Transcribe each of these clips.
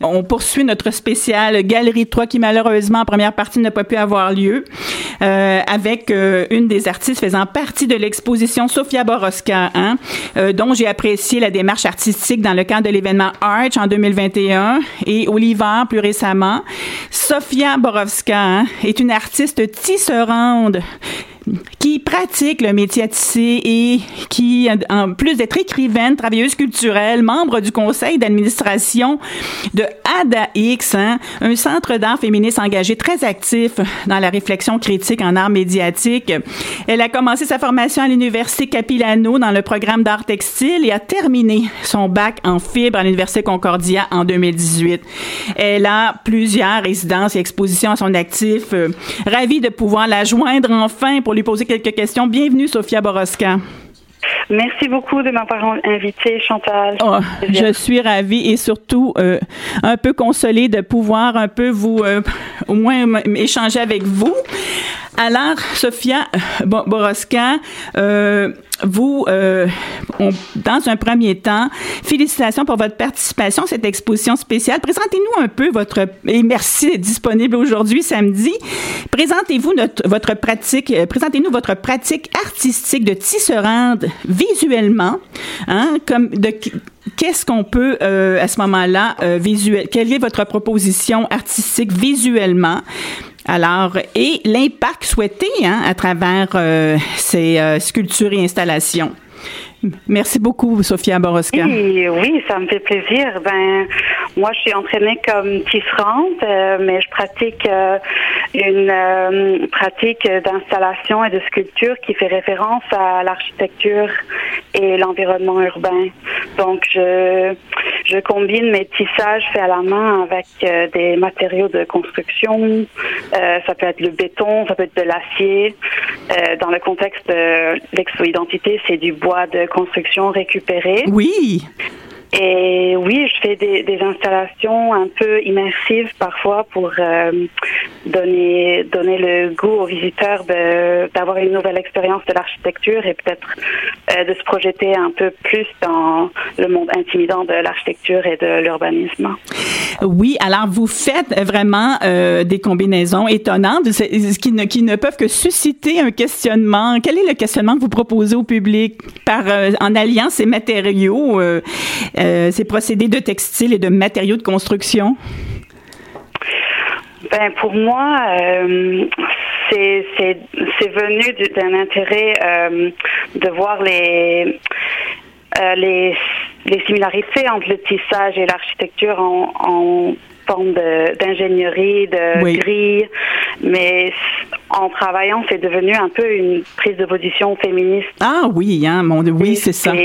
On poursuit notre spécial Galerie 3 qui malheureusement en première partie n'a pas pu avoir lieu euh, avec euh, une des artistes faisant partie de l'exposition Sofia Boroska, hein, euh, dont j'ai apprécié la démarche artistique dans le cadre de l'événement Arch en 2021 et Oliver plus récemment. Sofia Borowska hein, est une artiste tisserande qui pratique le métier à tisser et qui, en plus d'être écrivaine, travailleuse culturelle, membre du conseil d'administration de ADAX, hein, un centre d'art féministe engagé très actif dans la réflexion critique en art médiatique. Elle a commencé sa formation à l'Université Capilano dans le programme d'art textile et a terminé son bac en fibre à l'Université Concordia en 2018. Elle a plusieurs résidences et expositions à son actif. Euh, ravie de pouvoir la joindre enfin pour lui poser quelques questions. Bienvenue, Sophia Boroska. Merci beaucoup de m'avoir invité, Chantal. Oh, je suis ravie et surtout euh, un peu consolée de pouvoir un peu vous, euh, au moins échanger avec vous. Alors, Sophia Boroska, euh, vous, euh, dans un premier temps, félicitations pour votre participation à cette exposition spéciale. Présentez-nous un peu votre et merci d'être disponible aujourd'hui samedi. Présentez-vous votre pratique, euh, présentez-nous votre pratique artistique de tisserande visuellement, hein, comme de Qu'est-ce qu'on peut euh, à ce moment-là euh, visuel Quelle est votre proposition artistique visuellement? Alors, et l'impact souhaité hein, à travers euh, ces euh, sculptures et installations. Merci beaucoup, Sophia Boroska. Oui, oui, ça me fait plaisir. Ben, moi, je suis entraînée comme tisserande, euh, mais je pratique une pratique d'installation et de sculpture qui fait référence à l'architecture et l'environnement urbain. Donc, je je combine mes tissages faits à la main avec euh, des matériaux de construction. Euh, ça peut être le béton, ça peut être de l'acier. Euh, dans le contexte de l'expo-identité, c'est du bois de construction récupéré. Oui. Et oui, je fais des, installations un peu immersives parfois pour euh, donner donner le goût aux visiteurs d'avoir une nouvelle expérience de l'architecture et peut-être euh, de se projeter un peu plus dans le monde intimidant de l'architecture et de l'urbanisme. Oui, alors vous faites vraiment euh, des combinaisons étonnantes qui ne, qui ne peuvent que susciter un questionnement. Quel est le questionnement que vous proposez au public par en alliant ces matériaux? Euh, ces procédés de textile et de matériaux de construction? Ben pour moi, euh, c'est venu d'un intérêt euh, de voir les, les, les similarités entre le tissage et l'architecture en, en forme d'ingénierie, de, de grille, mais en travaillant, c'est devenu un peu une prise de position féministe. Ah oui, hein, mon, oui, c'est ça.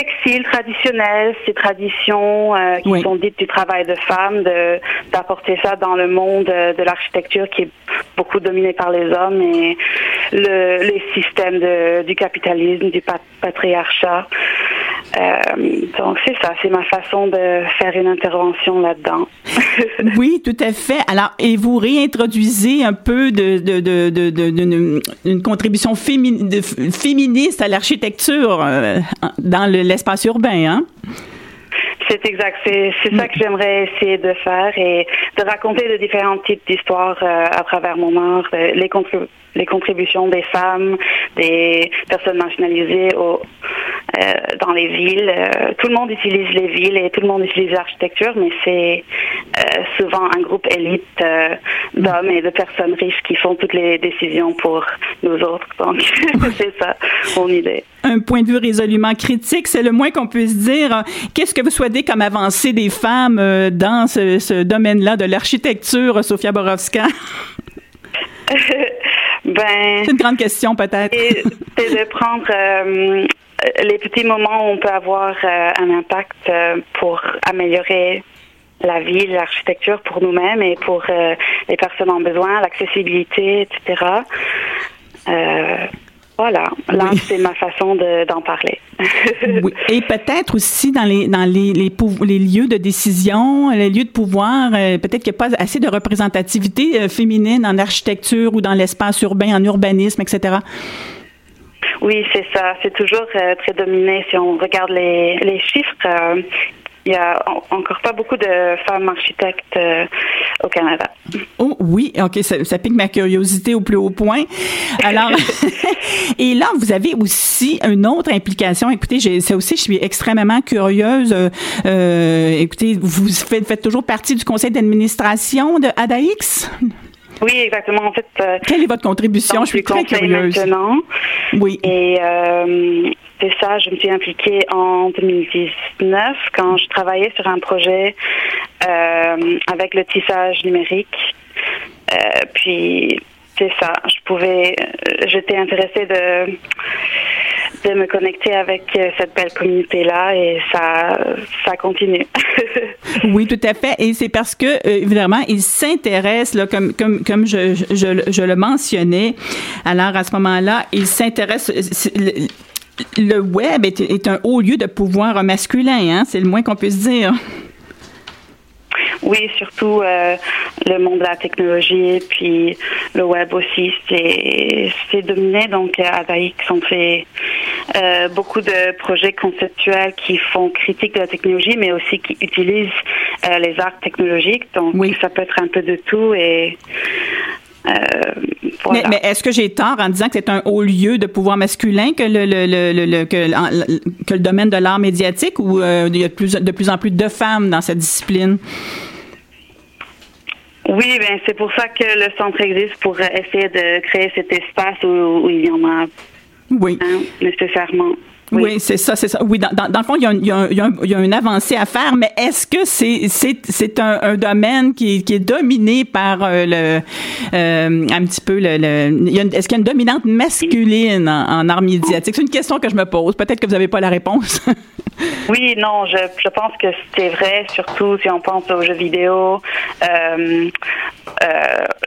C'est textile traditionnel, ces traditions euh, qui sont dites du travail de femme, de d'apporter ça dans le monde de l'architecture qui est beaucoup dominé par les hommes et le, les systèmes de, du capitalisme, du patriarcat. Euh, donc c'est ça, c'est ma façon de faire une intervention là-dedans. oui, tout à fait. Alors, et vous réintroduisez un peu de, de, de, de, une contribution féministe à l'architecture euh, dans l'espace urbain, hein? C'est exact. C'est ça que j'aimerais essayer de faire et de raconter de différents types d'histoires euh, à travers mon art, les, les contributions des femmes, des personnes marginalisées euh, dans les villes. Euh, tout le monde utilise les villes et tout le monde utilise l'architecture, mais c'est euh, souvent un groupe élite d'hommes et de personnes riches qui font toutes les décisions pour nous autres. Donc, c'est ça mon idée. Un point de vue résolument critique, c'est le moins qu'on puisse dire. Qu'est-ce que vous souhaitez comme avancée des femmes dans ce, ce domaine-là de l'architecture, Sofia Borowska? Ben, c'est une grande question peut-être. C'est de prendre euh, les petits moments où on peut avoir euh, un impact euh, pour améliorer la vie, l'architecture pour nous-mêmes et pour les personnes en besoin, l'accessibilité, etc. Voilà, là c'est ma façon d'en parler. oui. Et peut-être aussi dans les dans les, les, les, lieux de décision, les lieux de pouvoir, euh, peut-être qu'il n'y a pas assez de représentativité euh, féminine en architecture ou dans l'espace urbain, en urbanisme, etc. Oui, c'est ça. C'est toujours euh, très dominé. Si on regarde les, les chiffres, il y a encore pas beaucoup de femmes architectes euh, au Canada. Oh oui, ok, ça, pique ma curiosité au plus haut point. Alors, et là, vous avez aussi une autre implication. Écoutez, ça aussi, je suis extrêmement curieuse. Euh, écoutez, vous faites, faites, toujours partie du conseil d'administration de ADAX? Oui, exactement. En fait, euh, quelle est votre contribution? Je suis très curieuse. Maintenant. Oui. Et euh, c'est ça, je me suis impliquée en 2019 quand je travaillais sur un projet euh, avec le tissage numérique. Euh, puis c'est ça, je pouvais, j'étais intéressée de de me connecter avec euh, cette belle communauté-là et ça, ça continue. oui, tout à fait. Et c'est parce que, euh, évidemment, ils s'intéressent, comme, comme, comme je, je, je, le mentionnais. Alors, à ce moment-là, ils s'intéressent. Le, web est, est, un haut lieu de pouvoir masculin, hein, c'est le moins qu'on puisse dire. Oui, surtout euh, le monde de la technologie, puis le web aussi, c'est dominé. Donc, à Daïx, on fait euh, beaucoup de projets conceptuels qui font critique de la technologie, mais aussi qui utilisent euh, les arts technologiques. Donc, oui. ça peut être un peu de tout et euh, voilà. Mais, est-ce que j'ai tort en disant que c'est un haut lieu de pouvoir masculin que le, le, le, le que, que, le domaine de l'art médiatique ou euh, il y a de plus, de plus en plus de femmes dans cette discipline? Oui, ben c'est pour ça que le centre existe pour essayer de créer cet espace où, il y en a oui. Hein, nécessairement. Oui, c'est ça, c'est ça. Oui, dans, dans, le fond, il y, a, il, y a il, y a une avancée à faire, mais est-ce que c'est c'est c'est un, un, domaine qui, qui est dominé par euh, le euh, un petit peu le, le est-ce qu'il y a une dominante masculine en, en art médiatique C'est une question que je me pose. Peut-être que vous n'avez pas la réponse. oui, non, je, je pense que c'est vrai, surtout si on pense aux jeux vidéo, euh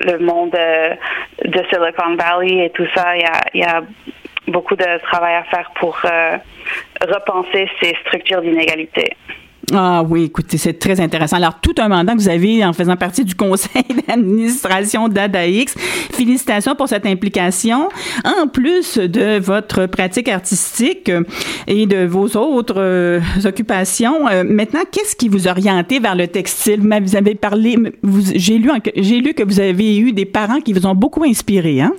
le monde de Silicon Valley et tout ça. Il y a, il y a beaucoup de travail à faire pour euh, repenser ces structures d'inégalité. Ah oui, écoutez, c'est très intéressant. Alors, tout un mandat que vous avez en faisant partie du conseil d'administration d'ADAX. Félicitations pour cette implication. En plus de votre pratique artistique et de vos autres euh, occupations, euh, maintenant, qu'est-ce qui vous orientait vers le textile? Vous avez parlé, j'ai lu, lu que vous avez eu des parents qui vous ont beaucoup inspiré, hein?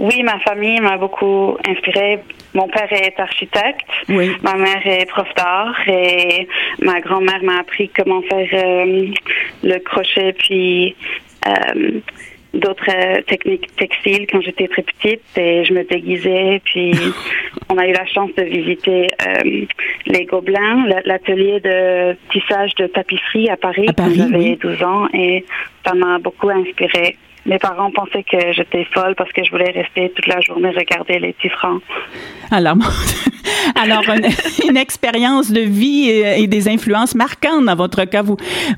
Oui, ma famille m'a beaucoup inspirée. Mon père est architecte, oui. ma mère est prof d'art et ma grand-mère m'a appris comment faire euh, le crochet puis euh, d'autres euh, techniques textiles quand j'étais très petite et je me déguisais puis on a eu la chance de visiter les Gobelins, l'atelier de tissage de tapisserie à Paris, à Paris quand j'avais 12 ans et ça m'a beaucoup inspirée. Mes parents pensaient que j'étais folle parce que je voulais rester toute la journée regarder les tisserands. Alors, alors une, expérience de vie et, des influences marquantes dans votre cas.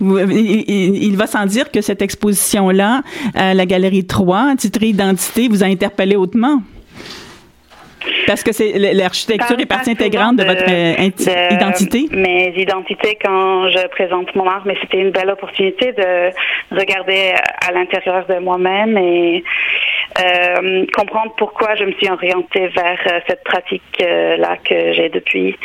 Il, va sans dire que cette exposition-là, à la Galerie 3, titrée Identité, vous a interpellé hautement. Parce que c'est l'architecture est partie intégrante de, votre euh, identité? Mes identités quand je présente mon art, mais c'était une belle opportunité de regarder à l'intérieur de moi-même et euh, comprendre pourquoi je me suis orientée vers euh, cette pratique-là que j'ai depuis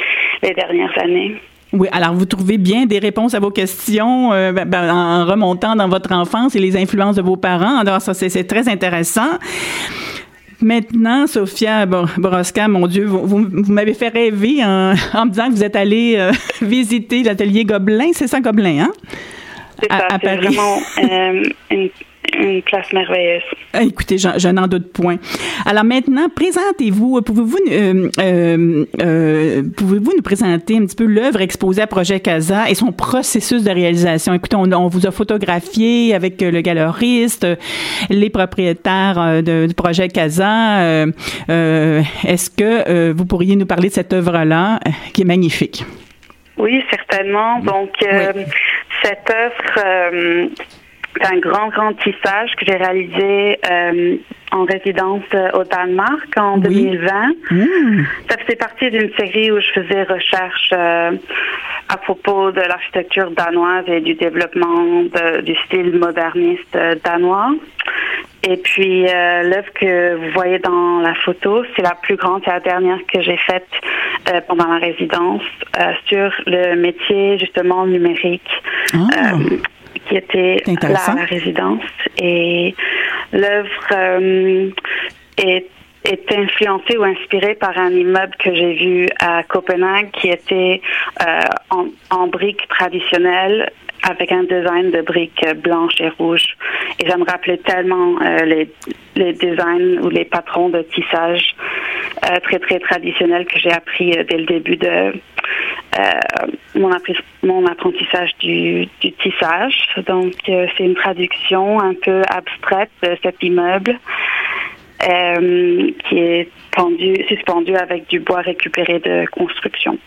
les dernières années. Oui, alors vous trouvez bien des réponses à vos questions ben, ben, en remontant dans votre enfance et les influences de vos parents. Alors ça, c'est très intéressant. Maintenant, Sophia Boroska, mon Dieu, vous, vous, m'avez fait rêver en, en, me disant que vous êtes allée euh, visiter l'atelier Gobelin. C'est ça, Gobelin, hein? C'est ça, à, Paris. vraiment euh, une une place merveilleuse. Ah, écoutez, je, n'en doute point. Alors maintenant, présentez-vous. Pouvez-vous euh, euh, euh, pouvez-vous nous présenter un petit peu l'œuvre exposée à Projet Casa et son processus de réalisation? Écoutez, on, vous a photographié avec le galeriste, les propriétaires de, du Projet Casa. Est-ce que vous pourriez nous parler de cette œuvre-là qui est magnifique? Oui, certainement. Donc, cette œuvre c'est un grand, grand tissage que j'ai réalisé euh, en résidence euh, au Danemark en 2020. Mmh. Ça faisait partie d'une série où je faisais recherche euh, à propos de l'architecture danoise et du développement du style moderniste danois. Et puis l'œuvre que vous voyez dans la photo, c'est la plus grande, c'est la dernière que j'ai faite pendant la résidence sur le métier justement numérique. Ah. Qui était là à la résidence. Et l'œuvre est est influencé ou inspiré par un immeuble que j'ai vu à Copenhague qui était euh, en, en briques traditionnelles avec un design de briques blanches et rouges. Et ça me rappelait tellement euh, les, les designs ou les patrons de tissage euh, très, très traditionnels que j'ai appris dès le début de mon, mon, apprentissage du, du tissage. Donc, c'est une traduction un peu abstraite de cet immeuble euh, qui est pendu, suspendu avec du bois récupéré de construction.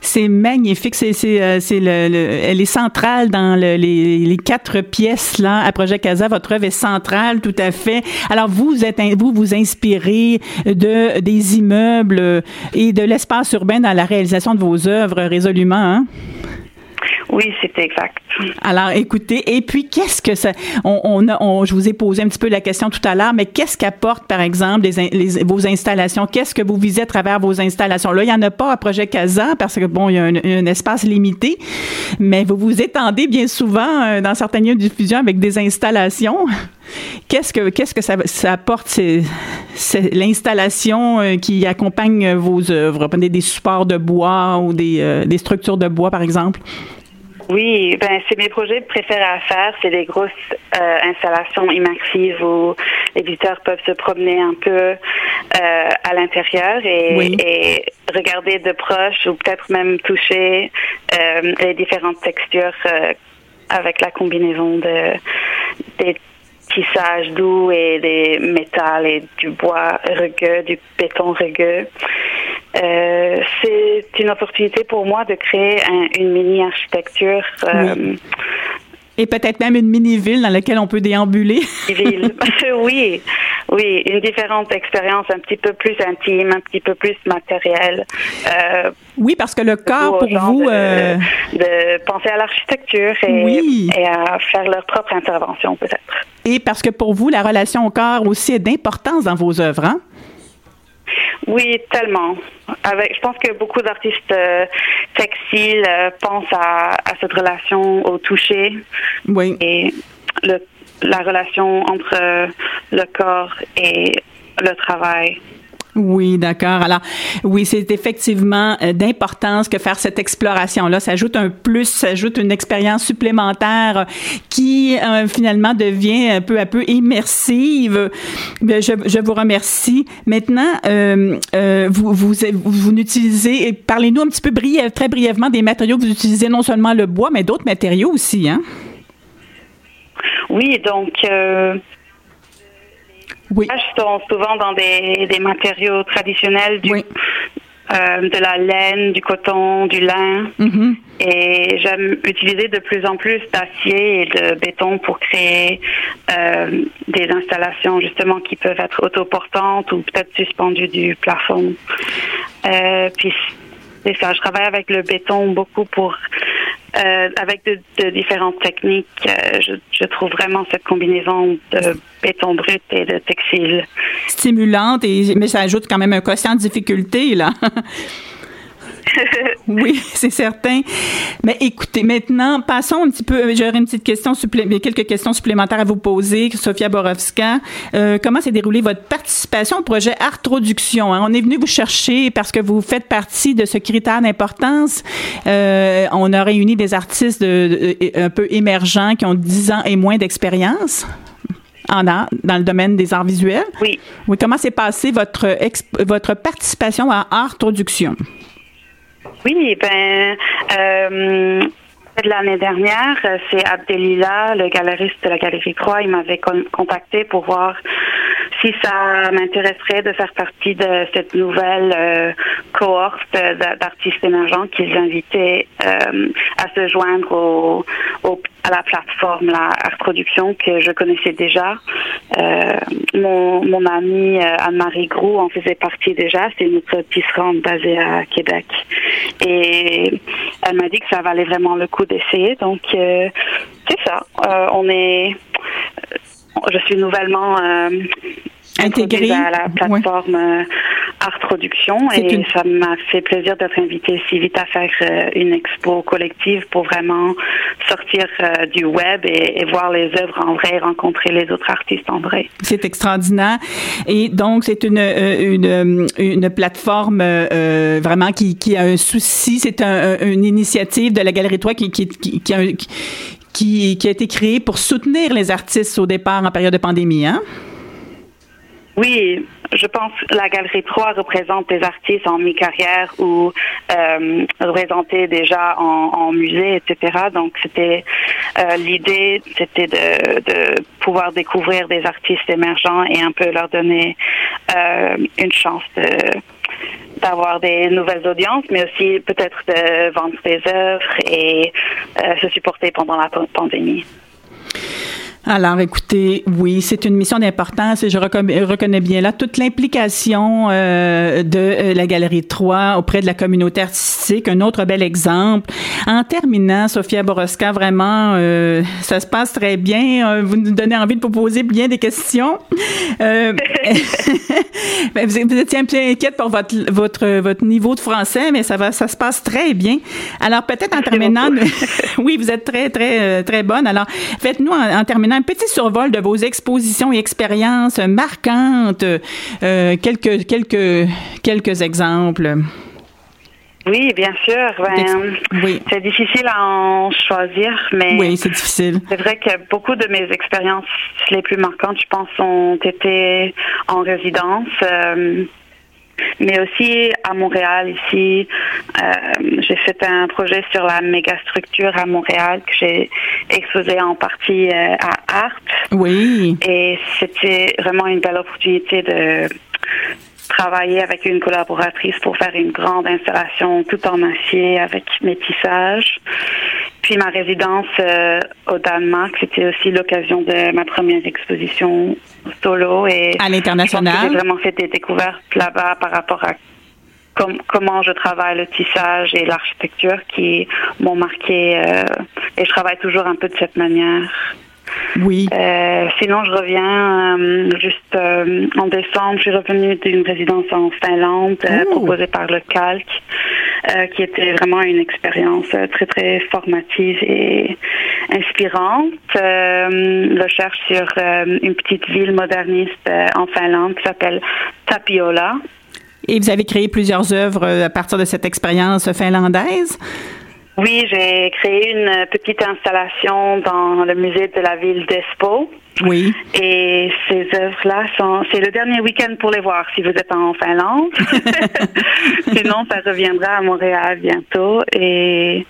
C'est magnifique. C'est, c'est, euh, c'est le, le, elle est centrale dans le, les, les, quatre pièces là à Projet Casa. Votre œuvre est centrale, tout à fait. Alors vous êtes vous vous inspirez de des immeubles et de l'espace urbain dans la réalisation de vos œuvres résolument. Hein? Oui, c'est exact. Alors, écoutez, et puis qu'est-ce que ça on, on, je vous ai posé un petit peu la question tout à l'heure, mais qu'est-ce qu'apporte, par exemple, vos installations? Qu'est-ce que vous visez à travers vos installations? Là, il y en a pas à Projet Casa parce que bon, il y a un, espace limité, mais vous vous étendez bien souvent euh, dans certains lieux de diffusion avec des installations. Qu'est-ce que ça, apporte c'est, l'installation euh, qui accompagne vos œuvres? Prenez des supports de bois ou des, euh, des structures de bois, par exemple. Oui, ben c'est mes projets préférés à faire. C'est des grosses euh, installations immersives où les visiteurs peuvent se promener un peu euh, à l'intérieur et, et, regarder de proche ou peut-être même toucher euh, les différentes textures euh, avec la combinaison de des tissage doux et des métals et du bois rugueux, du béton rugueux. Euh, c'est une opportunité pour moi de créer une mini-architecture. Euh, et peut-être même une mini-ville dans laquelle on peut déambuler. Ville. oui, oui, une différente expérience un petit peu plus intime, un petit peu plus matérielle. Euh, oui, parce que le corps pour vous... De, de, penser à l'architecture et, et à faire leur propre intervention peut-être. Et parce que pour vous, la relation au corps aussi est d'importance dans vos œuvres, hein? Oui, tellement. Avec, je pense que beaucoup d'artistes euh, textiles euh, pensent à, à, cette relation au toucher. Oui. Et le, la relation entre euh, le corps et le travail. Oui, d'accord. Alors, oui, c'est effectivement euh, d'importance que faire cette exploration-là. Ça ajoute un plus, ça ajoute une expérience supplémentaire qui euh, finalement devient peu à peu immersive. Je, vous remercie. Maintenant, euh, euh vous, vous, vous, utilisez, parlez-nous un petit peu très brièvement des matériaux que vous utilisez, non seulement le bois, mais d'autres matériaux aussi, hein? Oui, donc oui. sont souvent dans des, des matériaux traditionnels, du, euh, de la laine, du coton, du lin. Mm-hmm. Et j'aime utiliser de plus en plus d'acier et de béton pour créer euh, des installations justement qui peuvent être autoportantes ou peut-être suspendues du plafond. Euh, puis c'est ça, je travaille avec le béton beaucoup pour euh, avec de, de, différentes techniques. Euh, je, je, trouve vraiment cette combinaison de béton brut et de textile. Stimulante, et, mais ça ajoute quand même un quotient de difficulté, là. oui, c'est certain. Mais écoutez, maintenant, passons un petit peu. J'aurais une petite question, quelques questions supplémentaires à vous poser, Sofia Borowska. Euh, comment s'est déroulée votre participation au projet Artroduction? Hein? On est venu vous chercher parce que vous faites partie de ce critère d'importance. Euh, on a réuni des artistes de, un peu émergents qui ont 10 ans et moins d'expérience en art, dans le domaine des arts visuels. Oui. Oui. Comment s'est passée votre, votre participation à Artroduction? Oui, ben, euh, l'année dernière, c'est Abdelila, le galeriste de la Galerie 3, il m'avait contacté pour voir si ça m'intéresserait de faire partie de cette nouvelle euh, cohorte d'artistes émergents qu'ils invitaient euh, à se joindre à la plateforme la Art Production que je connaissais déjà. Euh, mon, amie euh, Anne-Marie Grou en faisait partie déjà. C'est notre tisserande basée à Québec. Et elle m'a dit que ça valait vraiment le coup d'essayer. Donc, euh, c'est ça. on est je suis nouvellement intégré à la plateforme euh, Art Production et ça m'a fait plaisir d'être invitée si vite à faire euh, une expo collective pour vraiment sortir euh, du web et, voir les œuvres en vrai, rencontrer les autres artistes en vrai. C'est extraordinaire et donc c'est une, une, une plateforme vraiment qui, qui a un souci, c'est un, une initiative de la Galerie 3 qui, qui, qui, qui a, qui, qui a été créée pour soutenir les artistes au départ en période de pandémie, hein? Oui, je pense que la Galerie 3 représente des artistes en mi-carrière ou euh, représentés déjà en, musée, etc. Donc c'était euh, l'idée, c'était de, pouvoir découvrir des artistes émergents et un peu leur donner euh, une chance d'avoir des nouvelles audiences, mais aussi peut-être de vendre des œuvres et euh, se supporter pendant la pandémie. Alors, écoutez, oui, c'est une mission d'importance et je reconnais bien là toute l'implication euh, de euh, la Galerie 3 auprès de la communauté artistique. Un autre bel exemple. En terminant, Sophia Boroska, vraiment, euh, ça se passe très bien. Vous nous donnez envie de vous poser bien des questions. Ben, vous, étiez un peu inquiète pour votre, votre, votre niveau de français, mais ça va, ça se passe très bien. Alors, peut-être en terminant, oui, vous êtes très, très, très bonne. Alors, faites-nous en terminant un petit survol de vos expositions et expériences marquantes, euh, quelques, quelques, quelques exemples. Oui, bien sûr. Ben, oui. C'est difficile à en choisir, mais oui, c'est difficile. C'est vrai que beaucoup de mes expériences les plus marquantes, je pense, ont été en résidence. Euh, mais aussi à Montréal ici. Euh, j'ai fait un projet sur la mégastructure à Montréal que j'ai exposé en partie euh, à Art. Oui. Et c'était vraiment une belle opportunité de travailler avec une collaboratrice pour faire une grande installation tout en acier avec métissage. Puis ma résidence euh, au Danemark, c'était aussi l'occasion de ma première exposition solo et à l'international? J'ai vraiment fait des découvertes là-bas par rapport à comment je travaille le tissage et l'architecture qui m'ont marqué euh, et je travaille toujours un peu de cette manière. Oui. Euh, sinon, je reviens euh, juste euh, en décembre. Je suis revenue d'une résidence en Finlande euh, proposée par le Calque, qui était vraiment une expérience très très formative et inspirante. recherche sur une petite ville moderniste en Finlande qui s'appelle Tapiola. Et vous avez créé plusieurs œuvres à partir de cette expérience finlandaise? Oui, j'ai créé une petite installation dans le musée de la ville d'Espo. Oui. Et ces œuvres-là sont, c'est le dernier week-end pour les voir si vous êtes en Finlande. Sinon, ça reviendra à Montréal bientôt et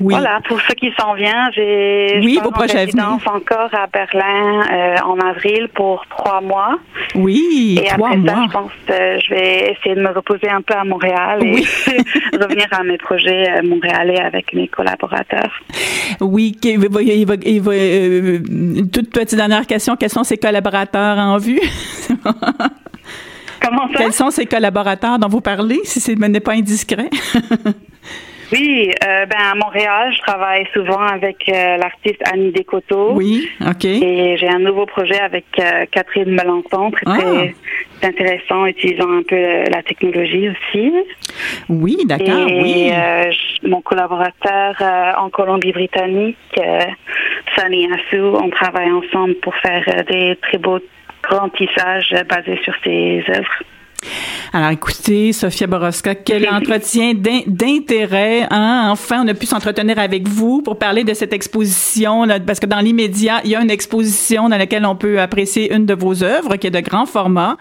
voilà, pour ce qui s'en vient, j'ai oui, vos encore à Berlin euh, en avril pour trois mois. Oui, et trois après mois. Ça, je pense que je vais essayer de me reposer un peu à Montréal et revenir à mes projets euh, montréalais avec mes collaborateurs. Oui, euh, toute petite dernière question, quels sont ces collaborateurs en vue? Comment ça? Quels sont ces collaborateurs dont vous parlez, si ce n'est pas indiscret? Oui, euh, ben à Montréal, je travaille souvent avec euh, l'artiste Annie Descoteaux. Oui, ok. Et j'ai un nouveau projet avec euh, Catherine Melançon, très, très ah. intéressant, utilisant un peu la technologie aussi. Oui, d'accord, oui. mon collaborateur en Colombie-Britannique, Sunny Assou, on travaille ensemble pour faire des très beaux grands tissages basés sur ses œuvres. Alors, écoutez, Sophia Boroska, quel entretien d'intérêt. Hein? Enfin, on a pu s'entretenir avec vous pour parler de cette exposition, là, parce que dans l'immédiat, il y a une exposition dans laquelle on peut apprécier une de vos œuvres qui est de grand format,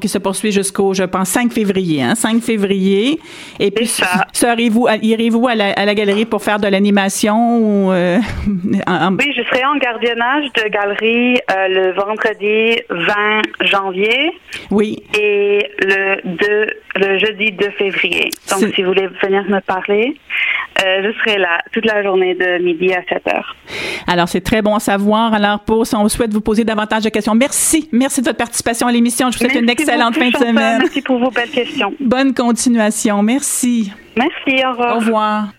qui se poursuit jusqu'au, je pense, 5 février. Hein? 5 février. Et puis, serez-vous, irez-vous à la, à la, galerie pour faire de l'animation? Ou, euh, Oui, je serai en gardiennage de galerie euh, le vendredi 20 janvier. Oui. Et le, 2, le jeudi 2 février. Donc, si vous voulez venir me parler, euh, je serai là toute la journée de midi à 7 heures. Alors, c'est très bon à savoir. Alors, pour, on souhaite vous poser davantage de questions. Merci. Merci de votre participation à l'émission. Je vous souhaite une excellente fin de semaine. Merci pour vos belles questions. Bonne continuation. Merci. Merci. Au revoir. Au revoir.